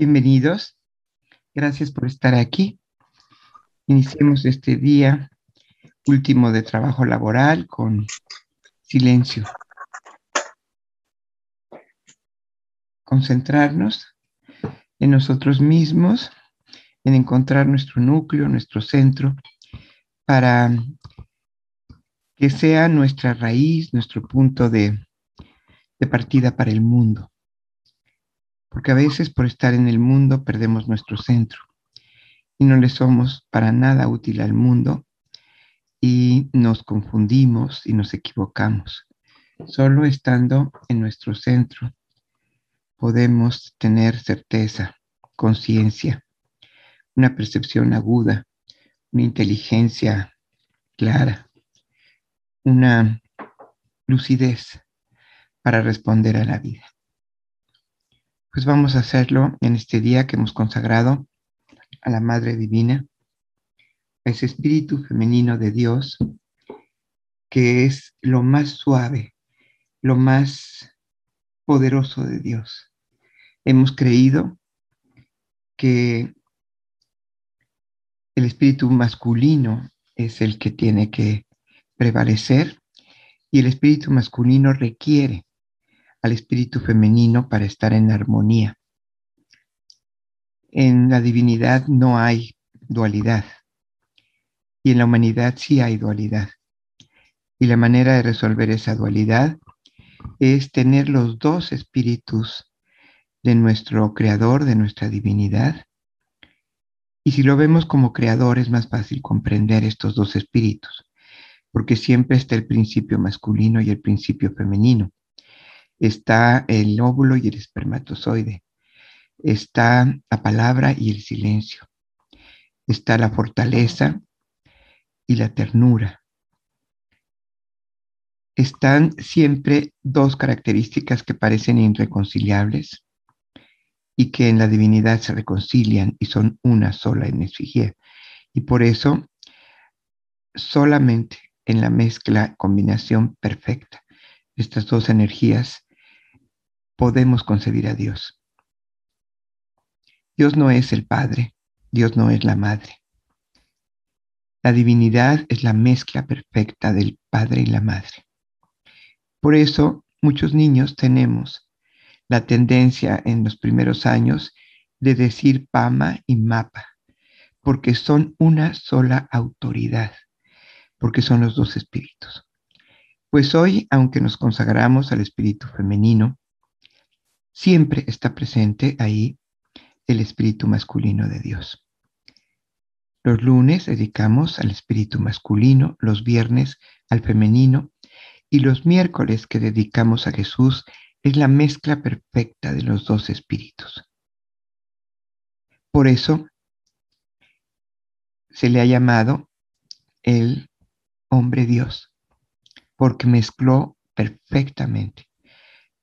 Bienvenidos. Gracias por estar aquí. Iniciemos este día último de trabajo laboral con silencio. Concentrarnos en nosotros mismos, en encontrar nuestro núcleo, nuestro centro, para que sea nuestra raíz, nuestro punto de, de partida para el mundo porque a veces por estar en el mundo perdemos nuestro centro y no le somos para nada útil al mundo y nos confundimos y nos equivocamos. Solo estando en nuestro centro podemos tener certeza, conciencia, una percepción aguda, una inteligencia clara, una lucidez para responder a la vida. Pues vamos a hacerlo en este día que hemos consagrado a la Madre Divina, a ese espíritu femenino de Dios, que es lo más suave, lo más poderoso de Dios. Hemos creído que el espíritu masculino es el que tiene que prevalecer y el espíritu masculino requiere al espíritu femenino para estar en armonía. En la divinidad no hay dualidad y en la humanidad sí hay dualidad. Y la manera de resolver esa dualidad es tener los dos espíritus de nuestro creador, de nuestra divinidad. Y si lo vemos como creador es más fácil comprender estos dos espíritus, porque siempre está el principio masculino y el principio femenino está el óvulo y el espermatozoide, está la palabra y el silencio, está la fortaleza y la ternura. Están siempre dos características que parecen irreconciliables y que en la divinidad se reconcilian y son una sola en Esfigia. Y por eso, solamente en la mezcla, combinación perfecta, estas dos energías podemos concebir a Dios. Dios no es el Padre, Dios no es la Madre. La divinidad es la mezcla perfecta del Padre y la Madre. Por eso muchos niños tenemos la tendencia en los primeros años de decir Pama y Mapa, porque son una sola autoridad, porque son los dos espíritus. Pues hoy, aunque nos consagramos al espíritu femenino, siempre está presente ahí el espíritu masculino de Dios. Los lunes dedicamos al espíritu masculino, los viernes al femenino y los miércoles que dedicamos a Jesús es la mezcla perfecta de los dos espíritus. Por eso se le ha llamado el hombre Dios, porque mezcló perfectamente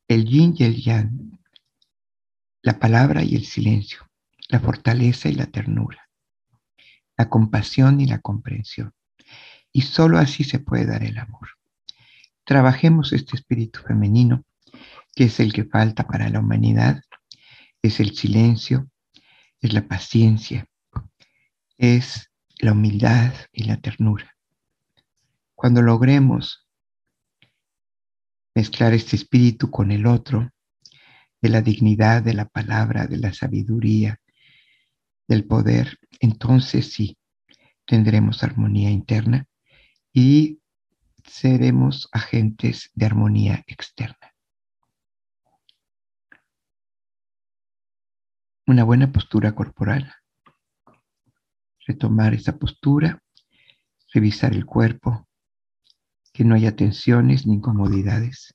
el yin y el yang, la palabra y el silencio, la fortaleza y la ternura, la compasión y la comprensión. Y solo así se puede dar el amor. Trabajemos este espíritu femenino, que es el que falta para la humanidad, es el silencio, es la paciencia, es la humildad y la ternura. Cuando logremos mezclar este espíritu con el otro, de la dignidad de la palabra, de la sabiduría, del poder, entonces sí, tendremos armonía interna y seremos agentes de armonía externa. Una buena postura corporal. Retomar esa postura, revisar el cuerpo, que no haya tensiones ni incomodidades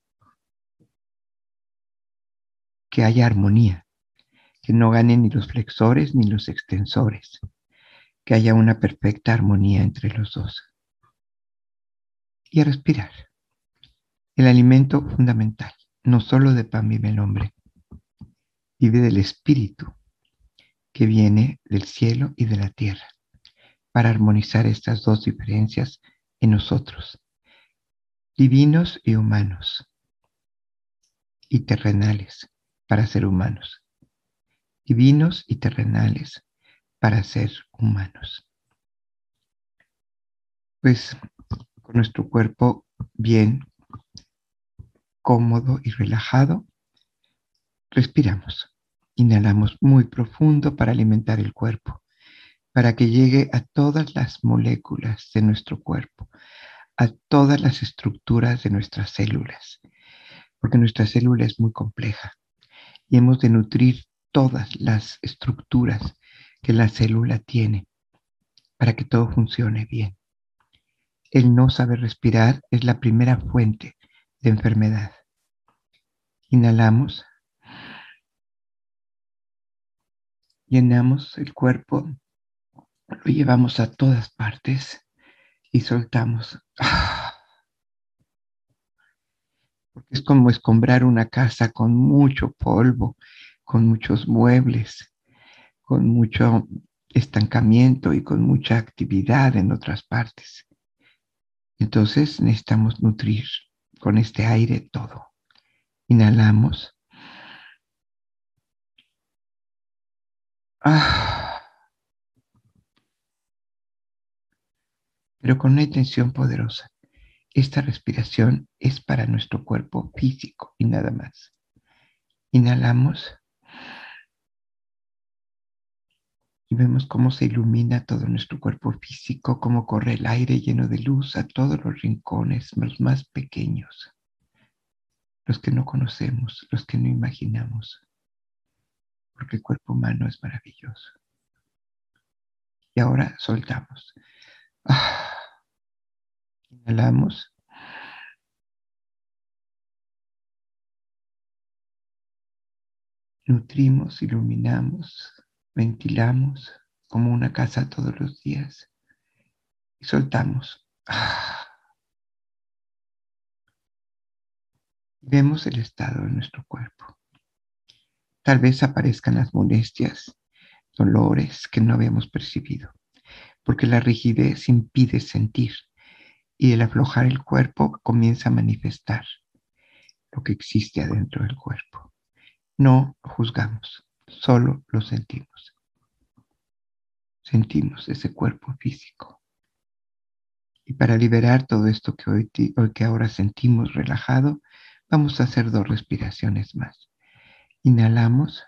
que haya armonía, que no ganen ni los flexores ni los extensores, que haya una perfecta armonía entre los dos. Y a respirar. El alimento fundamental, no solo de pan vive el hombre, vive del espíritu que viene del cielo y de la tierra, para armonizar estas dos diferencias en nosotros, divinos y humanos, y terrenales, para ser humanos. divinos y terrenales para ser humanos. Pues con nuestro cuerpo bien cómodo y relajado, respiramos. Inhalamos muy profundo para alimentar el cuerpo, para que llegue a todas las moléculas de nuestro cuerpo, a todas las estructuras de nuestras células, porque nuestra célula es muy compleja y hemos de nutrir todas las estructuras que la célula tiene para que todo funcione bien. El no saber respirar es la primera fuente de enfermedad. Inhalamos. Llenamos el cuerpo, lo llevamos a todas partes y soltamos. Porque es como escombrar una casa con mucho polvo, con muchos muebles, con mucho estancamiento y con mucha actividad en otras partes. Entonces necesitamos nutrir con este aire todo. Inhalamos. Ah. Pero con una intención poderosa. Esta respiración es para nuestro cuerpo físico y nada más. Inhalamos. Y vemos cómo se ilumina todo nuestro cuerpo físico, cómo corre el aire lleno de luz a todos los rincones, los más pequeños, los que no conocemos, los que no imaginamos, porque el cuerpo humano es maravilloso. Y ahora soltamos. Ah. Inhalamos. Nutrimos, iluminamos, ventilamos como una casa todos los días y soltamos. Ah. Vemos el estado de nuestro cuerpo. Tal vez aparezcan las molestias, dolores que no habíamos percibido, porque la rigidez impide sentir y el aflojar el cuerpo comienza a manifestar lo que existe adentro del cuerpo. No juzgamos, solo lo sentimos. Sentimos ese cuerpo físico. Y para liberar todo esto que hoy, que ahora sentimos relajado, vamos a hacer dos respiraciones más. Inhalamos.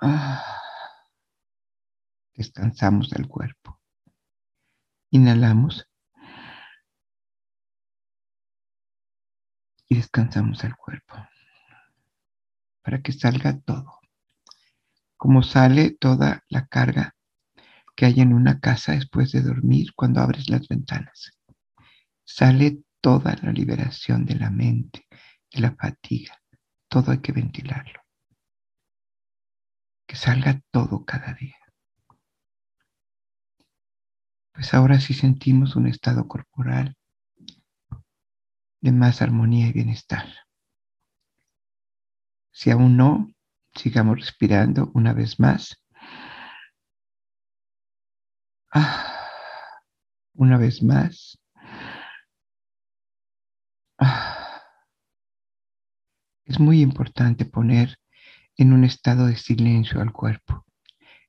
Ah. Descansamos del cuerpo. Inhalamos. Y descansamos el cuerpo para que salga todo. Como sale toda la carga que hay en una casa después de dormir cuando abres las ventanas. Sale toda la liberación de la mente, de la fatiga. Todo hay que ventilarlo. Que salga todo cada día. Pues ahora sí sentimos un estado corporal de más armonía y bienestar. Si aún no, sigamos respirando una vez más. Ah, una vez más. Ah. Es muy importante poner en un estado de silencio al cuerpo,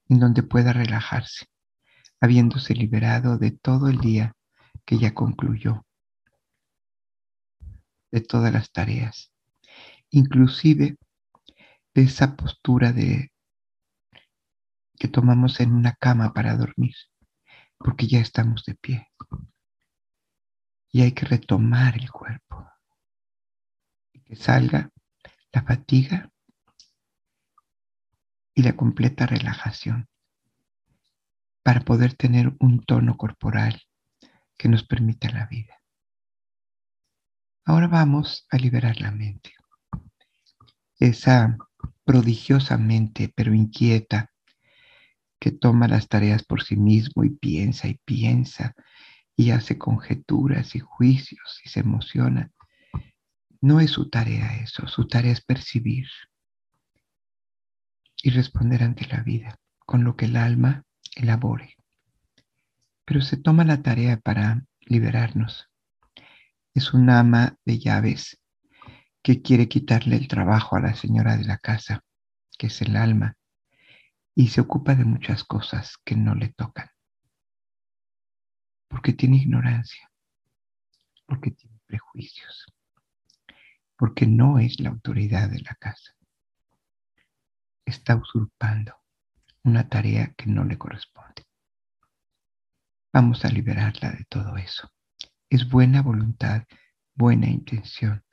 en donde pueda relajarse, habiéndose liberado de todo el día que ya concluyó, de todas las tareas, inclusive de esa postura de que tomamos en una cama para dormir, porque ya estamos de pie. Y hay que retomar el cuerpo. Y que salga la fatiga y la completa relajación para poder tener un tono corporal que nos permita la vida. Ahora vamos a liberar la mente. Esa prodigiosamente pero inquieta que toma las tareas por sí mismo y piensa y piensa y hace conjeturas y juicios y se emociona. No es su tarea eso, su tarea es percibir y responder ante la vida con lo que el alma elabore. Pero se toma la tarea para liberarnos. Es un ama de llaves que quiere quitarle el trabajo a la señora de la casa que es el alma, y se ocupa de muchas cosas que no le tocan, porque tiene ignorancia, porque tiene prejuicios, porque no es la autoridad de la casa. Está usurpando una tarea que no le corresponde. Vamos a liberarla de todo eso. Es buena voluntad, buena intención,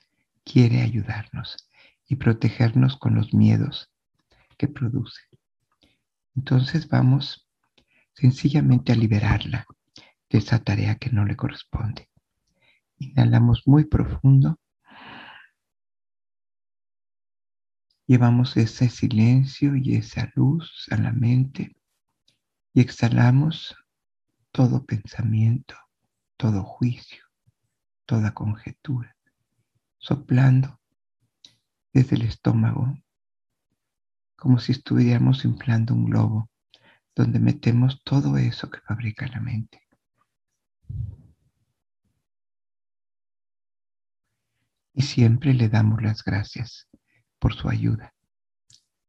quiere ayudarnos y protegernos con los miedos que produce. Entonces vamos sencillamente a liberarla de esa tarea que no le corresponde. Inhalamos muy profundo. Llevamos ese silencio y esa luz a la mente y exhalamos todo pensamiento, todo juicio, toda conjetura, soplando desde el estómago como si estuviéramos inflando un globo donde metemos todo eso que fabrica la mente. Y siempre le damos las gracias por su ayuda.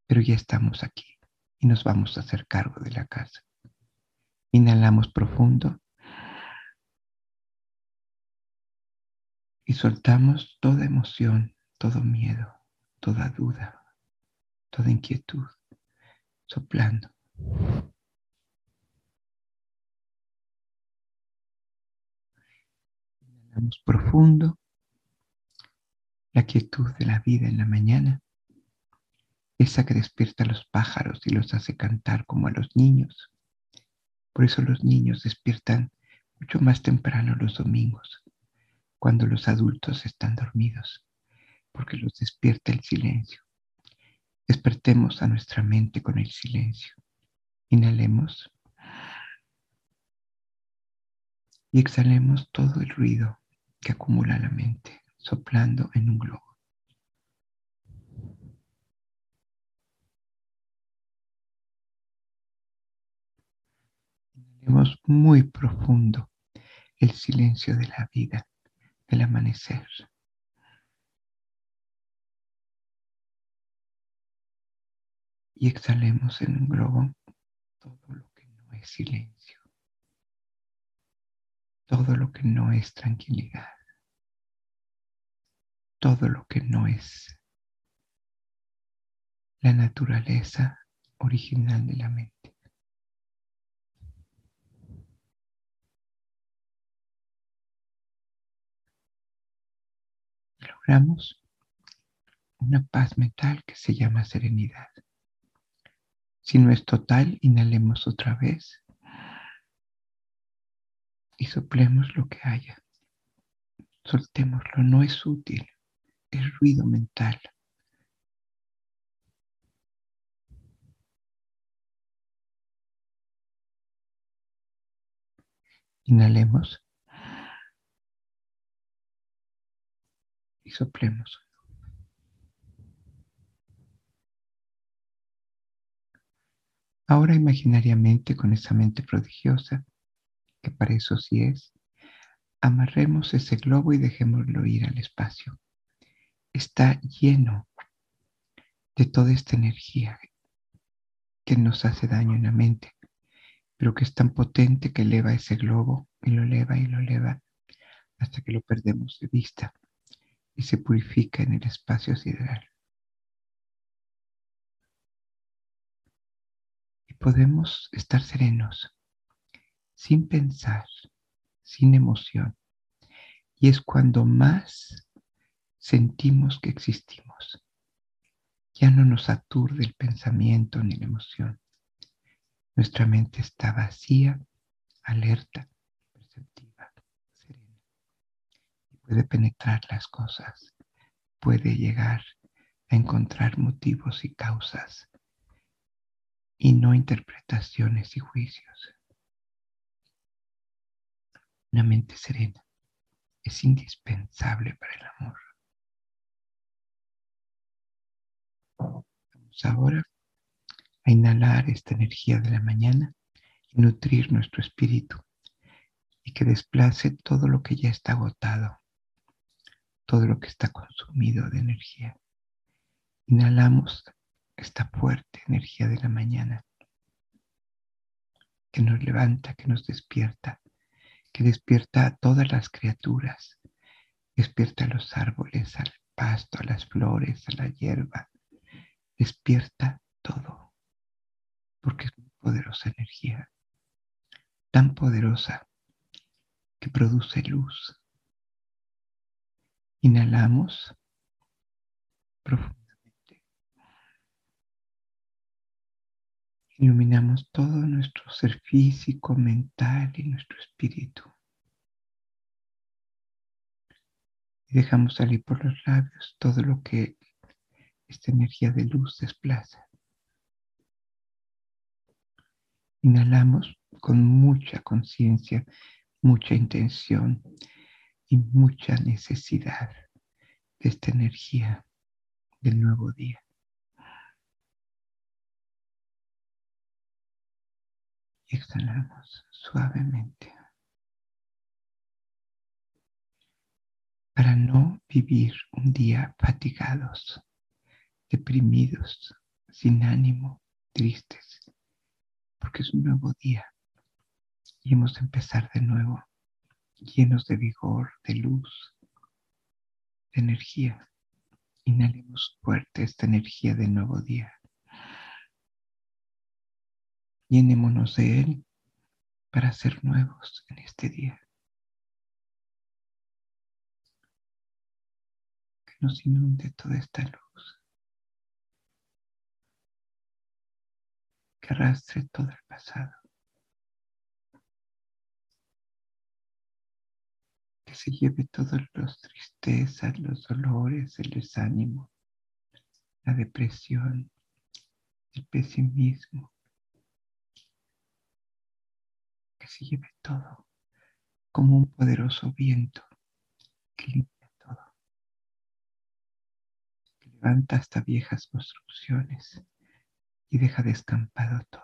Pero ya estamos aquí y nos vamos a hacer cargo de la casa. Inhalamos profundo y soltamos toda emoción, todo miedo, toda duda, toda inquietud, soplando. Inhalamos profundo la quietud de la vida en la mañana, esa que despierta a los pájaros y los hace cantar como a los niños. Por eso los niños despiertan mucho más temprano los domingos, cuando los adultos están dormidos, porque los despierta el silencio. Despertemos a nuestra mente con el silencio. Inhalemos y exhalemos todo el ruido que acumula la mente, soplando en un globo. Inhalemos muy profundo el silencio de la vida, del amanecer. y exhalemos en un globo todo lo que no es silencio, todo lo que no es tranquilidad, todo lo que no es la naturaleza original de la mente. Logramos una paz mental que se llama serenidad. Si no es total, inhalemos otra vez y soplemos lo que haya. Soltémoslo, no es útil, es ruido mental. Inhalemos y soplemos. Ahora imaginariamente con esa mente prodigiosa, que para eso sí es, amarremos ese globo y dejémoslo ir al espacio. Está lleno de toda esta energía que nos hace daño en la mente, pero que es tan potente que eleva ese globo y lo eleva y lo eleva hasta que lo perdemos de vista y se purifica en el espacio sideral. podemos estar serenos, sin pensar, sin emoción. Y es cuando más sentimos que existimos. Ya no nos aturde el pensamiento ni la emoción. Nuestra mente está vacía, alerta, perceptiva, serena. Puede penetrar las cosas, puede llegar a encontrar motivos y causas y no interpretaciones y juicios. Una mente serena es indispensable para el amor. Ahora a inhalar esta energía de la mañana y nutrir nuestro espíritu y que desplace todo lo que ya está agotado, todo lo que está consumido de energía. Inhalamos esta fuerte energía de la mañana que nos levanta, que nos despierta, que despierta a todas las criaturas, despierta a los árboles, al pasto, a las flores, a la hierba, despierta todo, porque es muy poderosa energía, tan poderosa que produce luz. Inhalamos profundamente. Iluminamos todo nuestro ser físico, mental y nuestro espíritu. Y dejamos salir por los labios todo lo que esta energía de luz desplaza. Inhalamos con mucha conciencia, mucha intención y mucha necesidad de esta energía del nuevo día. exhalamos suavemente para no vivir un día fatigados, deprimidos, sin ánimo, tristes, porque es un nuevo día y hemos de empezar de nuevo, llenos de vigor, de luz, de energía. Inhalemos fuerte esta energía del nuevo día. Llenémonos de Él para ser nuevos en este día. Que nos inunde toda esta luz. Arrastre todo el pasado. Que se lleve todas las tristezas, los dolores, el desánimo, la depresión, el pesimismo. Que se lleve todo como un poderoso viento que limpia todo, que levanta hasta viejas construcciones y deja descampado todo.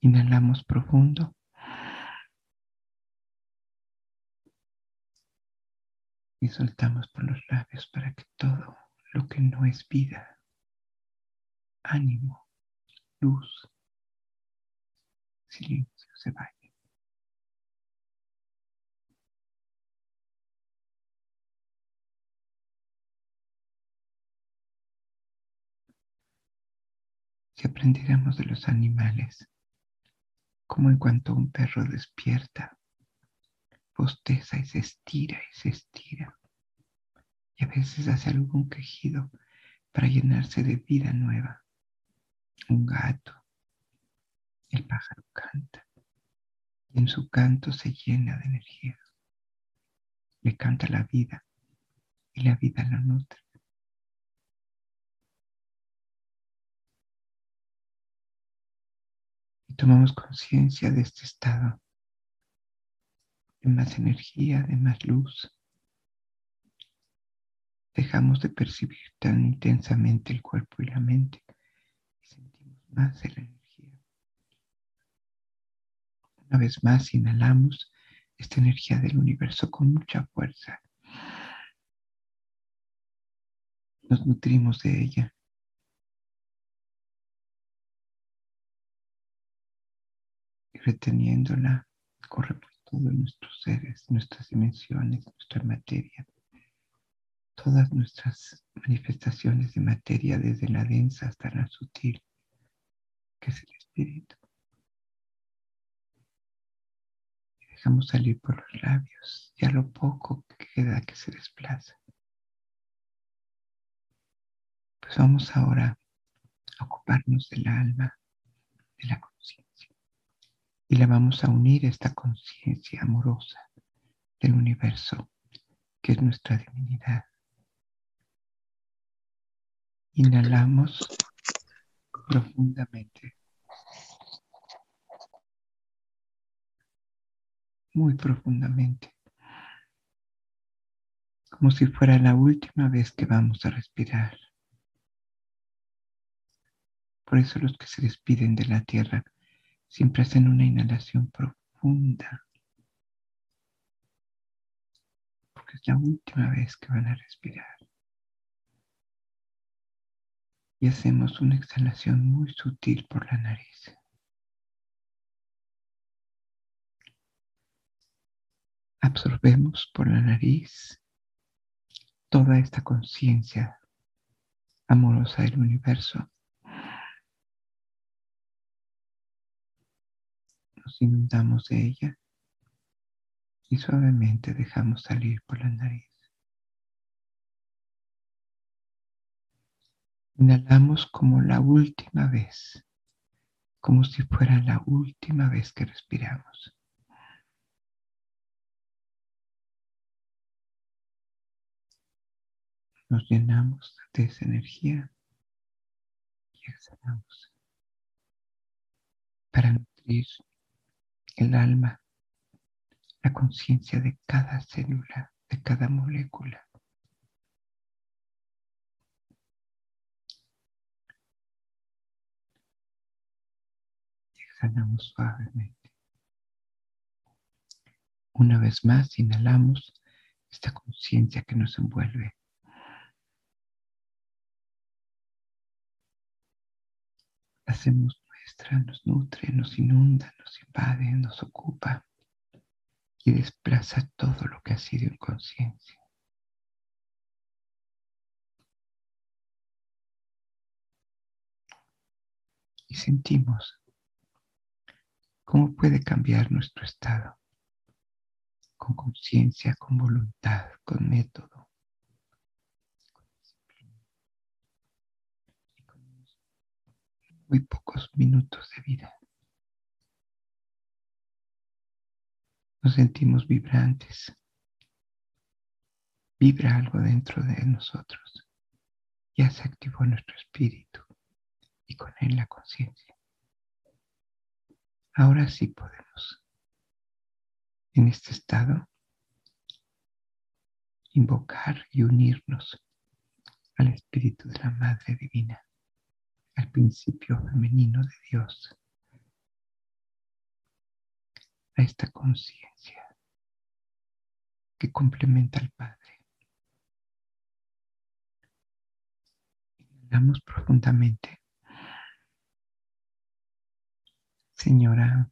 Inhalamos profundo. Y soltamos por los labios para que todo lo que no es vida, ánimo, luz, silencio se vaya. Si aprendiéramos de los animales, como en cuanto un perro despierta, posteza y se estira y se estira, y a veces hace algún quejido para llenarse de vida nueva. Un gato, el pájaro canta y en su canto se llena de energía. Le canta la vida y la vida la nutre. Tomamos conciencia de este estado de más energía, de más luz. Dejamos de percibir tan intensamente el cuerpo y la mente y sentimos más el energía una vez más, inhalamos esta energía del universo con mucha fuerza. Nos nutrimos de ella. Reteniéndola, corre por todos nuestros seres, nuestras dimensiones, nuestra materia, todas nuestras manifestaciones de materia, desde la densa hasta la sutil, que es el espíritu. dejamos salir por los labios y a lo poco que queda que se desplaza. Pues vamos ahora a ocuparnos del alma, de la conciencia. Y la vamos a unir a esta conciencia amorosa del universo, que es nuestra divinidad. Inhalamos profundamente. muy profundamente, como si fuera la última vez que vamos a respirar. Por eso los que se despiden de la tierra siempre hacen una inhalación profunda, porque es la última vez que van a respirar. Y hacemos una exhalación muy sutil por la nariz. Absorbemos por la nariz toda esta conciencia amorosa del universo. Nos inundamos de ella y suavemente dejamos salir por la nariz. Inhalamos como la última vez, como si fuera la última vez que respiramos. Nos llenamos de esa energía y exhalamos para nutrir el alma, la conciencia de cada célula, de cada molécula. exhalamos suavemente. Una vez más, inhalamos esta conciencia que nos envuelve. Hacemos nos nutre, nos inunda, nos invade, nos ocupa y desplaza todo lo que ha sido inconsciencia. Y sentimos ¿Cómo puede cambiar nuestro estado? Con conciencia, con voluntad, con método. Y con muy pocos minutos de vida. Nos sentimos vibrantes. Vibra algo dentro de nosotros. Ya se activó nuestro espíritu y con él la conciencia. Ahora sí podemos, en este estado, invocar y unirnos al Espíritu de la Madre Divina, principio femenino de Dios, a esta conciencia que complementa al Padre. Inhalamos profundamente Señora,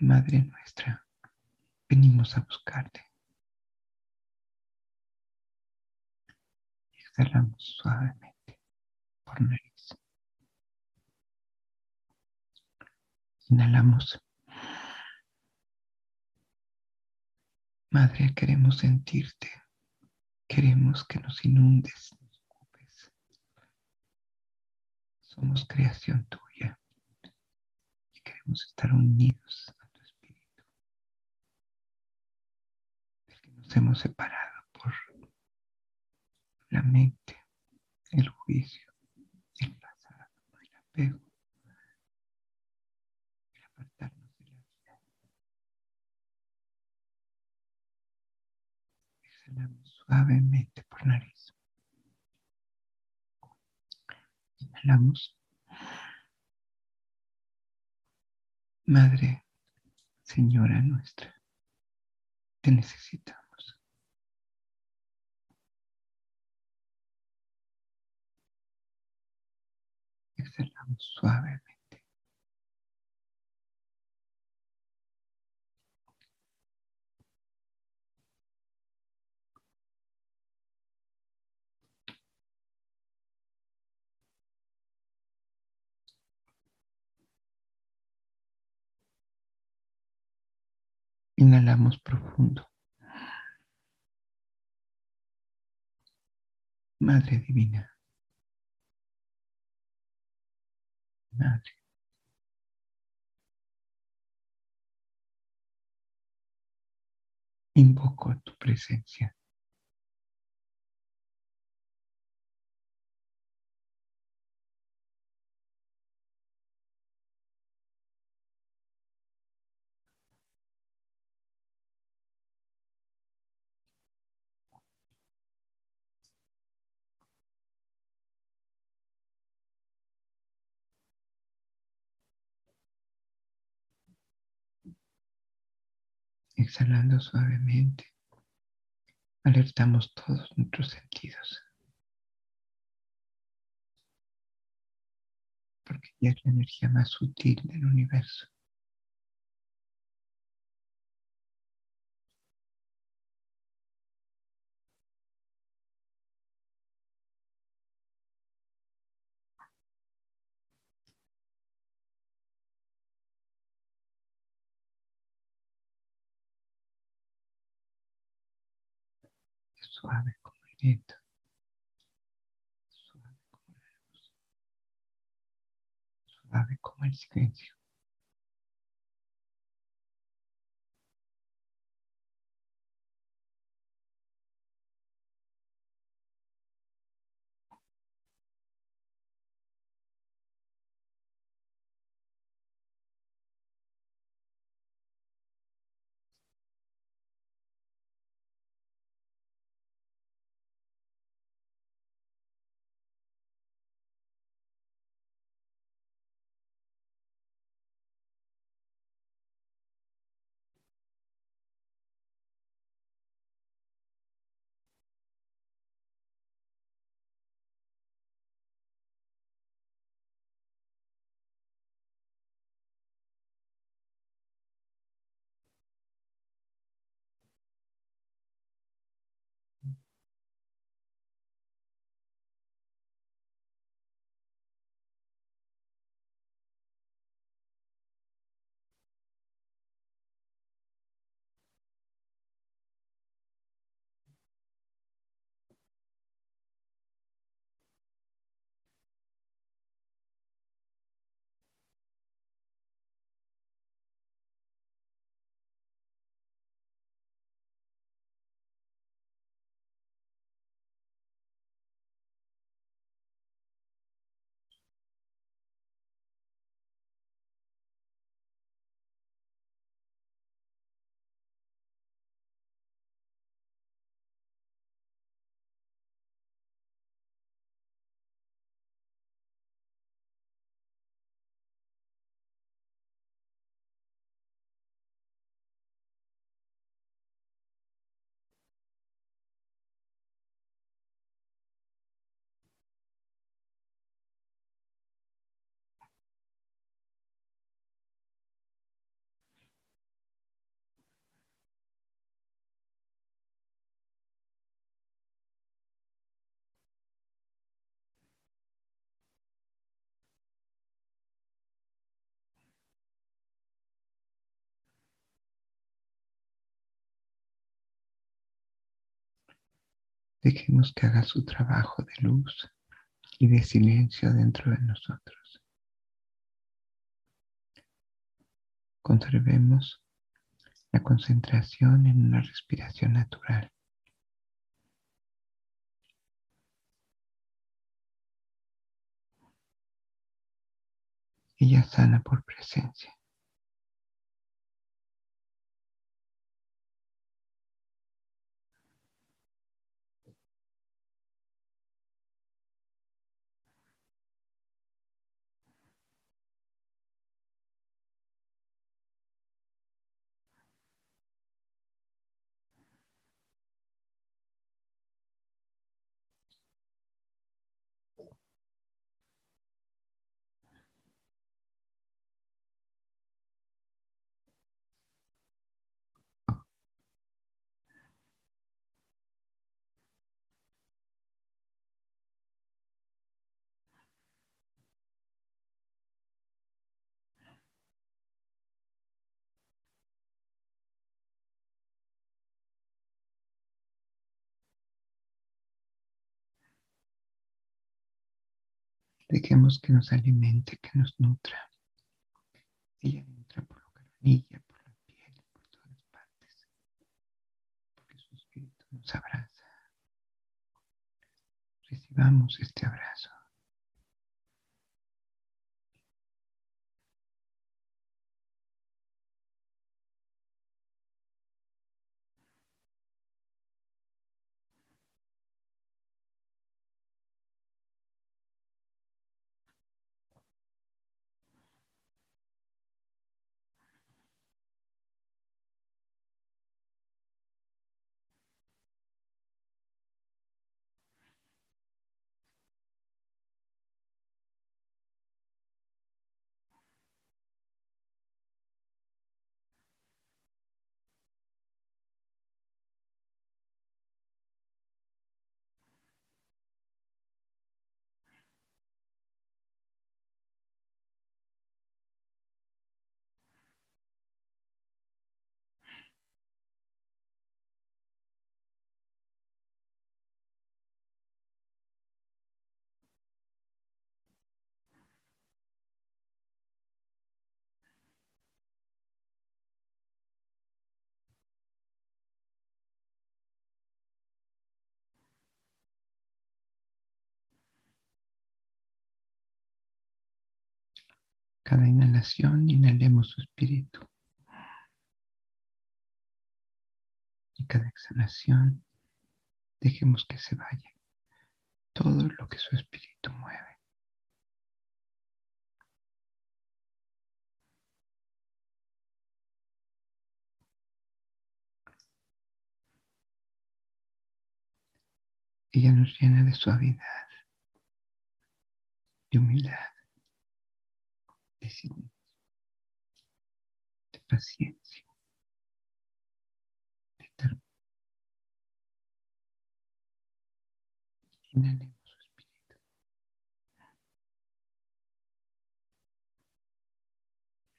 Madre nuestra, venimos a buscarte. Exhalamos suavemente por nariz. Inhalamos. Madre, queremos sentirte. Queremos que nos inundes, nos ocupes. Somos creación tuya estar unidos a tu espíritu, nos hemos separado por la mente, el juicio, el pasado, el apego, el apartarnos de la vida. Exhalamos suavemente por nariz. Inhalamos Madre, Señora nuestra, te necesitamos. Exhalamos suavemente. Inhalamos profundo. Madre Divina. Madre. Invoco tu presencia. Exhalando suavemente, alertamos todos nuestros sentidos. porque ella es la energía más sutil del universo. Suave como el viento, suave como la luz, suave como el silencio. Dejemos que haga su trabajo de luz y de silencio dentro de nosotros. Conservemos la concentración en una respiración natural. Ella sana por presencia. Dejemos que nos alimente, que nos nutra. Ella entra por la canilla, por la piel, por todas partes. Porque su espíritu nos abraza. Recibamos este abrazo. Cada inhalación, inhalemos su espíritu. Y cada exhalación, dejemos que se vaya todo lo que su espíritu mueve. Ella nos llena de suavidad, de humildad, de silencio, de paciencia, de ternura. Inhalemos su espíritu.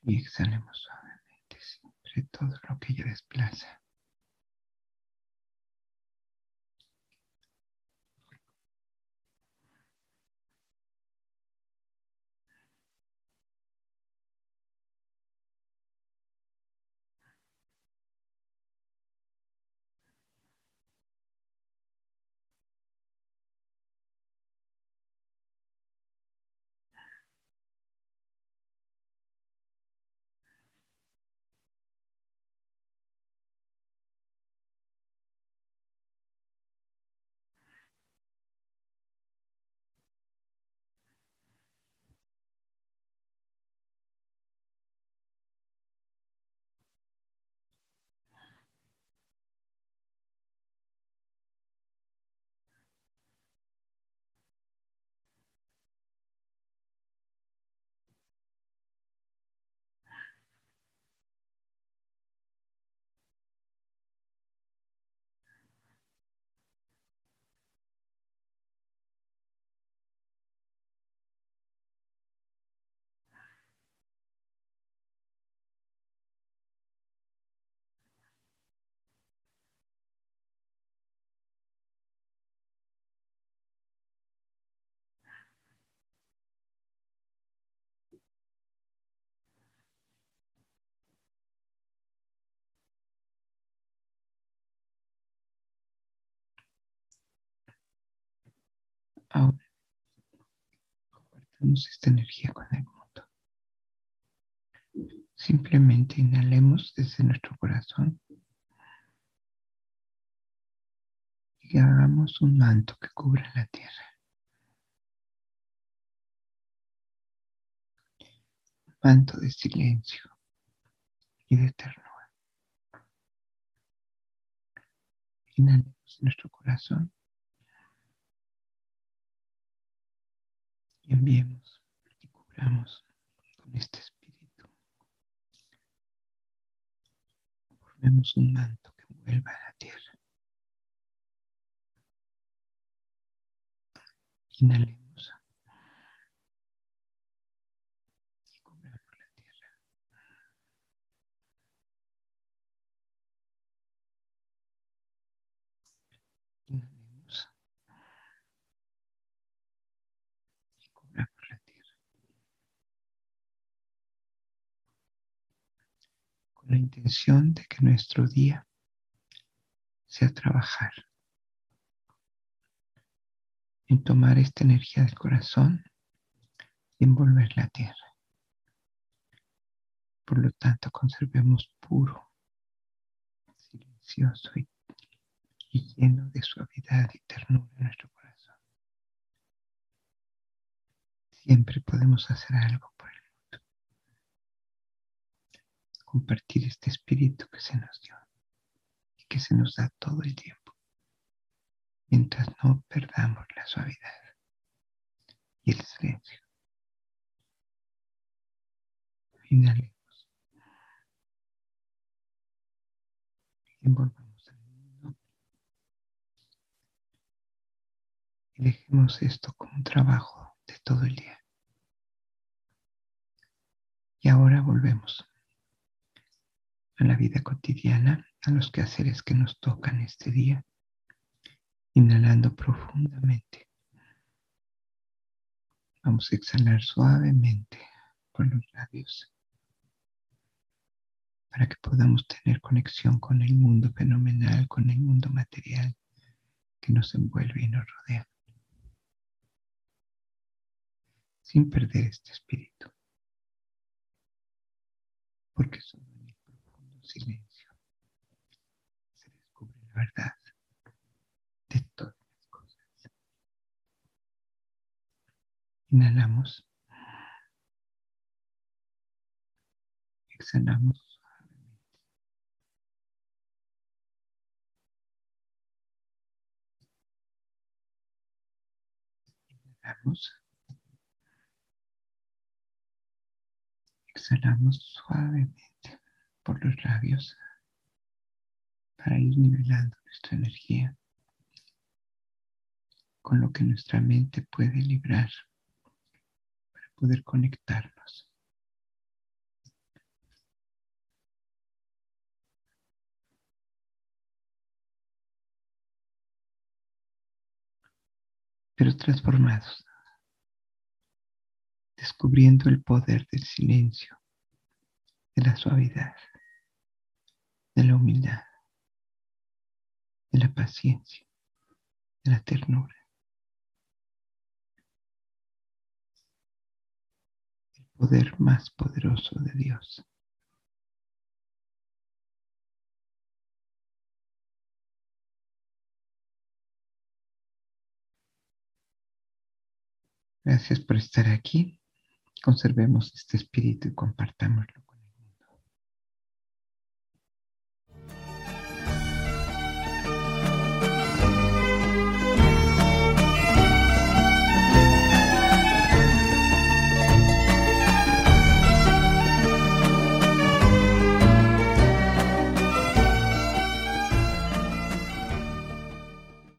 Y exhalemos suavemente siempre todo lo que ella desplaza. Ahora compartamos esta energía con el mundo. Simplemente inhalemos desde nuestro corazón y hagamos un manto que cubra la tierra. Un manto de silencio y de ternura. Inhalemos nuestro corazón y enviemos y cubramos con este espíritu. Formemos un manto que envuelva la tierra. Inhalemos y cubramos la tierra. La intención de que nuestro día sea trabajar en tomar esta energía del corazón y envolver la tierra. Por lo tanto, conservemos puro, silencioso y, y lleno de suavidad y ternura nuestro corazón. Siempre podemos hacer algo por el mundo. Compartir este espíritu que se nos dio y que se nos da todo el tiempo mientras no perdamos la suavidad y el silencio. Inhalemos. Envolvamos al mundo. Y dejemos esto como un trabajo de todo el día. Y ahora volvemos a la vida cotidiana, a los quehaceres que nos tocan este día inhalando profundamente. Vamos a exhalar suavemente por los labios para que podamos tener conexión con el mundo fenomenal, con el mundo material que nos envuelve y nos rodea. Sin perder este espíritu. porque profundo silencio se descubre la verdad de todas las cosas. Inhalamos. Exhalamos suavemente. Inhalamos. Exhalamos suavemente por los labios para ir nivelando nuestra energía con lo que nuestra mente puede librar para poder conectarnos. pero transformados descubriendo el poder del silencio, de la suavidad, de la humildad, de la paciencia, de la ternura. El poder más poderoso de Dios. Gracias por estar aquí conservemos este espíritu y compartámoslo.